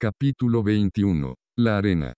Capítulo 21. La arena.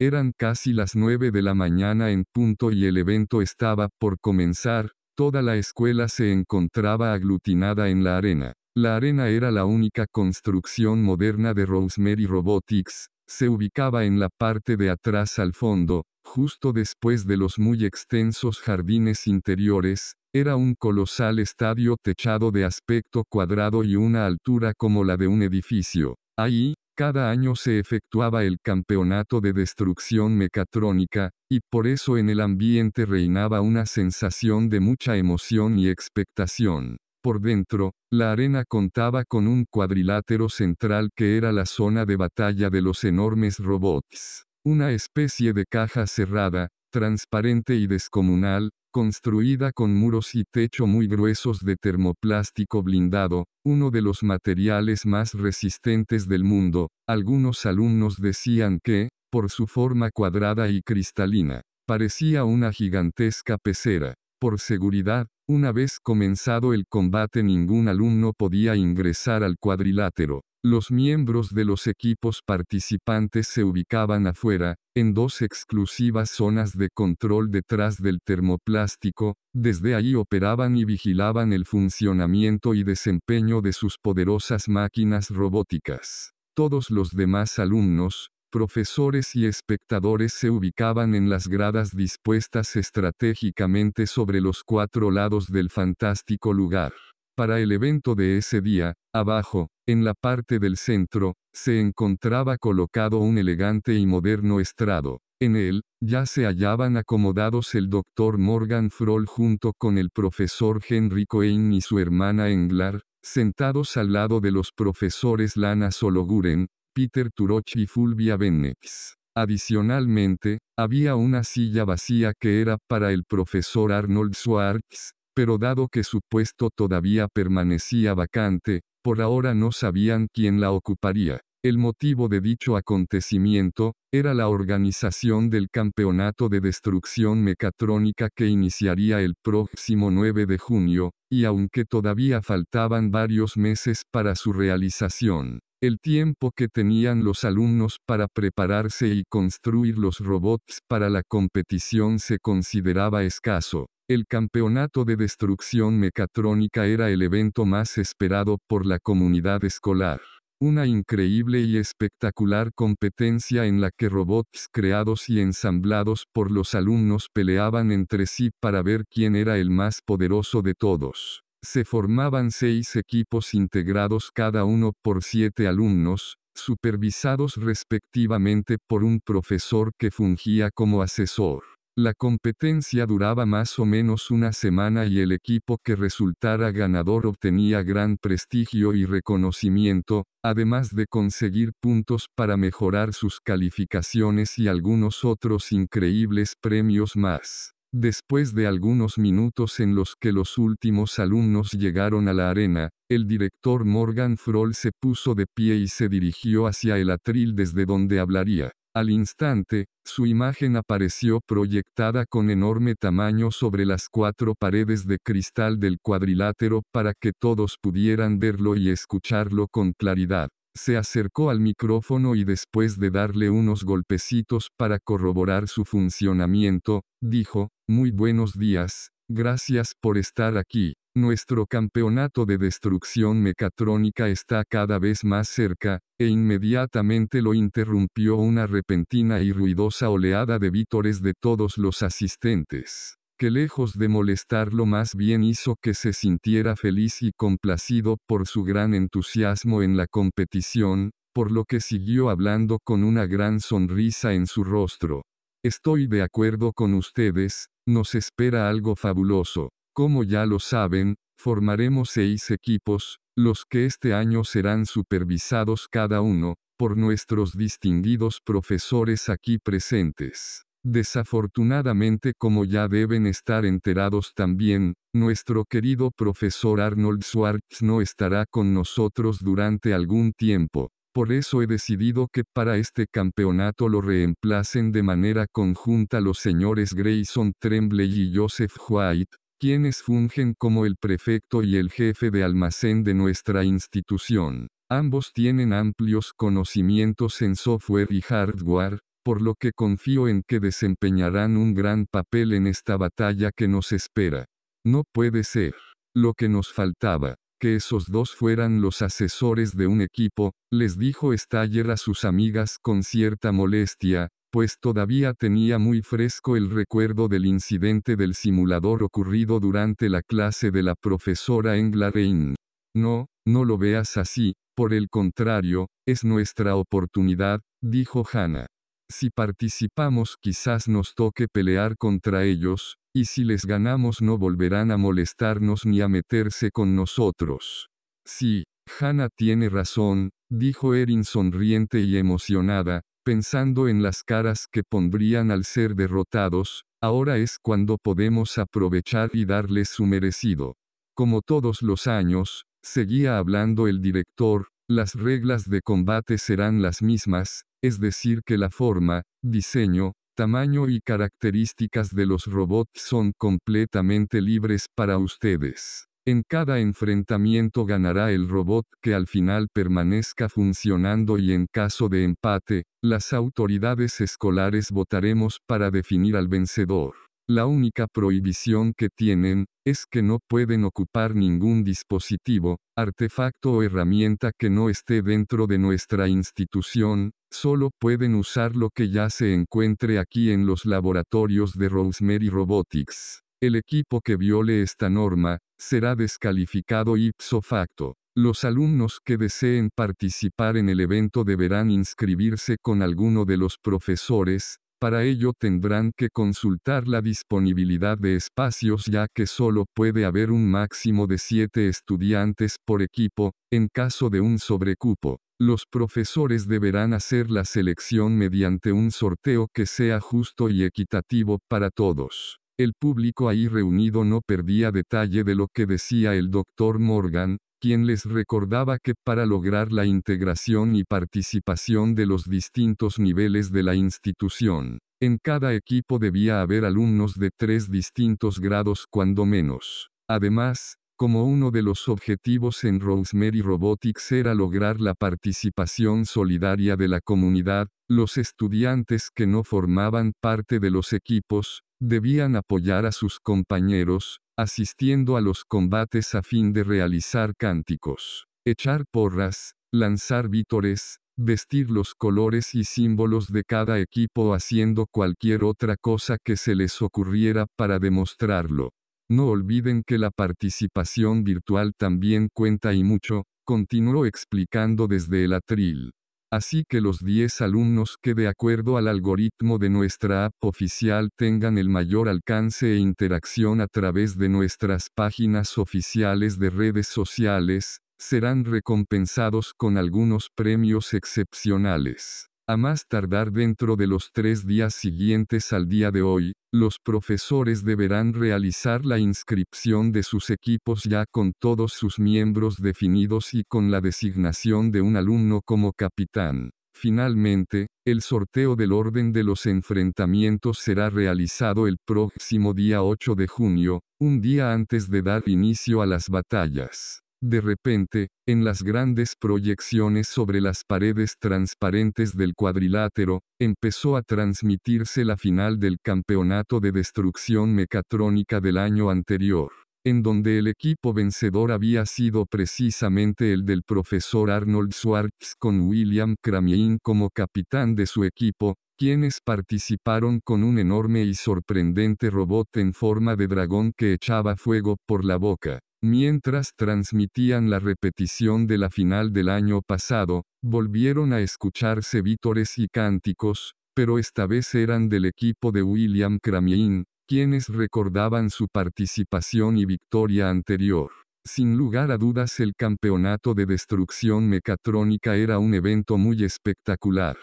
Eran casi las nueve de la mañana en punto y el evento estaba por comenzar, toda la escuela se encontraba aglutinada en la arena. La arena era la única construcción moderna de Rosemary Robotics, se ubicaba en la parte de atrás al fondo, justo después de los muy extensos jardines interiores, era un colosal estadio techado de aspecto cuadrado y una altura como la de un edificio. Ahí, cada año se efectuaba el campeonato de destrucción mecatrónica, y por eso en el ambiente reinaba una sensación de mucha emoción y expectación. Por dentro, la arena contaba con un cuadrilátero central que era la zona de batalla de los enormes robots. Una especie de caja cerrada, transparente y descomunal, construida con muros y techo muy gruesos de termoplástico blindado, uno de los materiales más resistentes del mundo, algunos alumnos decían que, por su forma cuadrada y cristalina, parecía una gigantesca pecera. Por seguridad, una vez comenzado el combate ningún alumno podía ingresar al cuadrilátero. Los miembros de los equipos participantes se ubicaban afuera, en dos exclusivas zonas de control detrás del termoplástico, desde ahí operaban y vigilaban el funcionamiento y desempeño de sus poderosas máquinas robóticas. Todos los demás alumnos, profesores y espectadores se ubicaban en las gradas dispuestas estratégicamente sobre los cuatro lados del fantástico lugar. Para el evento de ese día, abajo, en la parte del centro, se encontraba colocado un elegante y moderno estrado. En él, ya se hallaban acomodados el doctor Morgan Froll junto con el profesor Henry Cohen y su hermana Englar, sentados al lado de los profesores Lana Sologuren, Peter Turoch y Fulvia Bennex. Adicionalmente, había una silla vacía que era para el profesor Arnold Schwartz, pero dado que su puesto todavía permanecía vacante, por ahora no sabían quién la ocuparía. El motivo de dicho acontecimiento, era la organización del Campeonato de Destrucción Mecatrónica que iniciaría el próximo 9 de junio, y aunque todavía faltaban varios meses para su realización, el tiempo que tenían los alumnos para prepararse y construir los robots para la competición se consideraba escaso. El campeonato de destrucción mecatrónica era el evento más esperado por la comunidad escolar. Una increíble y espectacular competencia en la que robots creados y ensamblados por los alumnos peleaban entre sí para ver quién era el más poderoso de todos. Se formaban seis equipos integrados cada uno por siete alumnos, supervisados respectivamente por un profesor que fungía como asesor. La competencia duraba más o menos una semana y el equipo que resultara ganador obtenía gran prestigio y reconocimiento, además de conseguir puntos para mejorar sus calificaciones y algunos otros increíbles premios más. Después de algunos minutos en los que los últimos alumnos llegaron a la arena, el director Morgan Froll se puso de pie y se dirigió hacia el atril desde donde hablaría. Al instante, su imagen apareció proyectada con enorme tamaño sobre las cuatro paredes de cristal del cuadrilátero para que todos pudieran verlo y escucharlo con claridad. Se acercó al micrófono y después de darle unos golpecitos para corroborar su funcionamiento, dijo, Muy buenos días, gracias por estar aquí. Nuestro campeonato de destrucción mecatrónica está cada vez más cerca, e inmediatamente lo interrumpió una repentina y ruidosa oleada de vítores de todos los asistentes, que lejos de molestarlo más bien hizo que se sintiera feliz y complacido por su gran entusiasmo en la competición, por lo que siguió hablando con una gran sonrisa en su rostro. Estoy de acuerdo con ustedes, nos espera algo fabuloso. Como ya lo saben, formaremos seis equipos, los que este año serán supervisados cada uno, por nuestros distinguidos profesores aquí presentes. Desafortunadamente como ya deben estar enterados también, nuestro querido profesor Arnold Schwartz no estará con nosotros durante algún tiempo. Por eso he decidido que para este campeonato lo reemplacen de manera conjunta los señores Grayson Tremblay y Joseph White, quienes fungen como el prefecto y el jefe de almacén de nuestra institución. Ambos tienen amplios conocimientos en software y hardware, por lo que confío en que desempeñarán un gran papel en esta batalla que nos espera. No puede ser. Lo que nos faltaba, que esos dos fueran los asesores de un equipo, les dijo Staller a sus amigas con cierta molestia, pues todavía tenía muy fresco el recuerdo del incidente del simulador ocurrido durante la clase de la profesora Englarein. No, no lo veas así, por el contrario, es nuestra oportunidad, dijo Hannah. Si participamos quizás nos toque pelear contra ellos, y si les ganamos no volverán a molestarnos ni a meterse con nosotros. Sí, Hannah tiene razón, dijo Erin sonriente y emocionada, pensando en las caras que pondrían al ser derrotados, ahora es cuando podemos aprovechar y darles su merecido. Como todos los años, seguía hablando el director, las reglas de combate serán las mismas, es decir que la forma, diseño, tamaño y características de los robots son completamente libres para ustedes. En cada enfrentamiento ganará el robot que al final permanezca funcionando y en caso de empate, las autoridades escolares votaremos para definir al vencedor. La única prohibición que tienen, es que no pueden ocupar ningún dispositivo, artefacto o herramienta que no esté dentro de nuestra institución, solo pueden usar lo que ya se encuentre aquí en los laboratorios de Rosemary Robotics. El equipo que viole esta norma, será descalificado ipso facto. Los alumnos que deseen participar en el evento deberán inscribirse con alguno de los profesores, para ello tendrán que consultar la disponibilidad de espacios ya que solo puede haber un máximo de siete estudiantes por equipo, en caso de un sobrecupo. Los profesores deberán hacer la selección mediante un sorteo que sea justo y equitativo para todos. El público ahí reunido no perdía detalle de lo que decía el doctor Morgan, quien les recordaba que para lograr la integración y participación de los distintos niveles de la institución, en cada equipo debía haber alumnos de tres distintos grados cuando menos. Además, como uno de los objetivos en Rosemary Robotics era lograr la participación solidaria de la comunidad, los estudiantes que no formaban parte de los equipos, debían apoyar a sus compañeros, asistiendo a los combates a fin de realizar cánticos, echar porras, lanzar vítores, vestir los colores y símbolos de cada equipo haciendo cualquier otra cosa que se les ocurriera para demostrarlo. No olviden que la participación virtual también cuenta y mucho, continuó explicando desde el atril. Así que los 10 alumnos que de acuerdo al algoritmo de nuestra app oficial tengan el mayor alcance e interacción a través de nuestras páginas oficiales de redes sociales, serán recompensados con algunos premios excepcionales. A más tardar dentro de los tres días siguientes al día de hoy, los profesores deberán realizar la inscripción de sus equipos ya con todos sus miembros definidos y con la designación de un alumno como capitán. Finalmente, el sorteo del orden de los enfrentamientos será realizado el próximo día 8 de junio, un día antes de dar inicio a las batallas. De repente, en las grandes proyecciones sobre las paredes transparentes del cuadrilátero, empezó a transmitirse la final del campeonato de destrucción mecatrónica del año anterior, en donde el equipo vencedor había sido precisamente el del profesor Arnold Schwartz con William Cramien como capitán de su equipo, quienes participaron con un enorme y sorprendente robot en forma de dragón que echaba fuego por la boca. Mientras transmitían la repetición de la final del año pasado, volvieron a escucharse vítores y cánticos, pero esta vez eran del equipo de William Cramien, quienes recordaban su participación y victoria anterior. Sin lugar a dudas el campeonato de destrucción mecatrónica era un evento muy espectacular.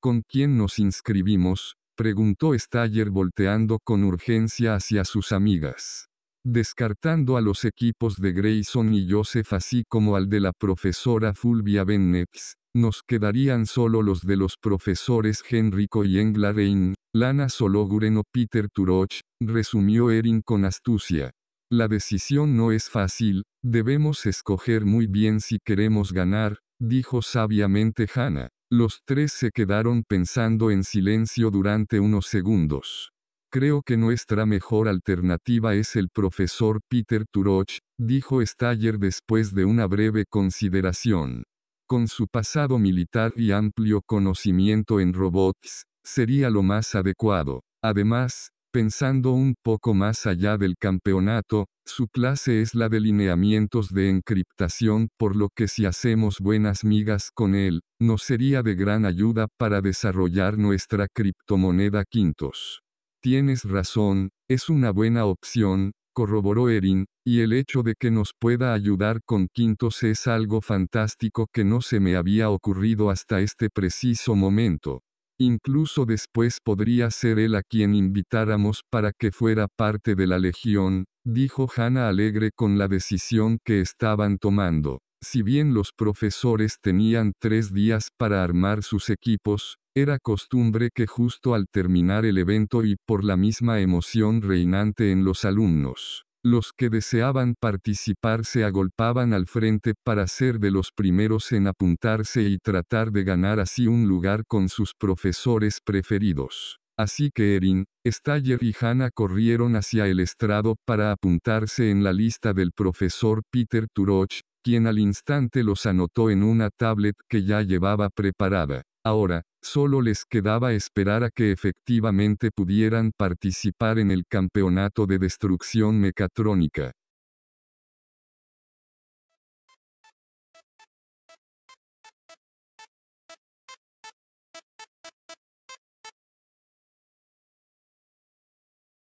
¿Con quién nos inscribimos? preguntó Staller volteando con urgencia hacia sus amigas descartando a los equipos de Grayson y Joseph así como al de la profesora Fulvia Bennett, nos quedarían solo los de los profesores Henrico y Englarein, Lana Sologuren o Peter Turoch, resumió Erin con astucia. La decisión no es fácil, debemos escoger muy bien si queremos ganar, dijo sabiamente Hannah. Los tres se quedaron pensando en silencio durante unos segundos. Creo que nuestra mejor alternativa es el profesor Peter Turoch, dijo Staller después de una breve consideración. Con su pasado militar y amplio conocimiento en robots, sería lo más adecuado. Además, pensando un poco más allá del campeonato, su clase es la de lineamientos de encriptación, por lo que si hacemos buenas migas con él, nos sería de gran ayuda para desarrollar nuestra criptomoneda quintos. Tienes razón, es una buena opción, corroboró Erin, y el hecho de que nos pueda ayudar con quintos es algo fantástico que no se me había ocurrido hasta este preciso momento. Incluso después podría ser él a quien invitáramos para que fuera parte de la legión, dijo Hannah alegre con la decisión que estaban tomando. Si bien los profesores tenían tres días para armar sus equipos, era costumbre que justo al terminar el evento y por la misma emoción reinante en los alumnos, los que deseaban participar se agolpaban al frente para ser de los primeros en apuntarse y tratar de ganar así un lugar con sus profesores preferidos. Así que Erin, Staller y Hannah corrieron hacia el estrado para apuntarse en la lista del profesor Peter Turoch, quien al instante los anotó en una tablet que ya llevaba preparada. Ahora, solo les quedaba esperar a que efectivamente pudieran participar en el campeonato de destrucción mecatrónica.